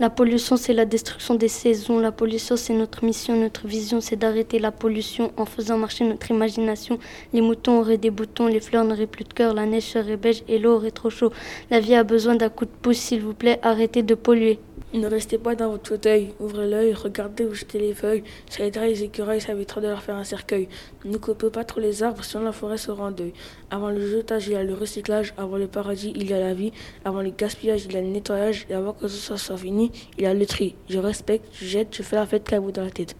La pollution, c'est la destruction des saisons. La pollution, c'est notre mission. Notre vision, c'est d'arrêter la pollution en faisant marcher notre imagination. Les moutons auraient des boutons, les fleurs n'auraient plus de cœur, la neige serait beige et l'eau aurait trop chaud. La vie a besoin d'un coup de pouce, s'il vous plaît, arrêtez de polluer. Ne restez pas dans votre fauteuil, ouvrez l'œil, regardez où jetez les feuilles. Ça aidera les écureuils, ça évitera de leur faire un cercueil. Ne coupez pas trop les arbres, sinon la forêt sera en deuil. Avant le jetage, il y a le recyclage. Avant le paradis, il y a la vie. Avant le gaspillage, il y a le nettoyage. Et avant que ce soit fini, il y a le tri. Je respecte, je jette, je fais la fête qu'à vous dans la tête.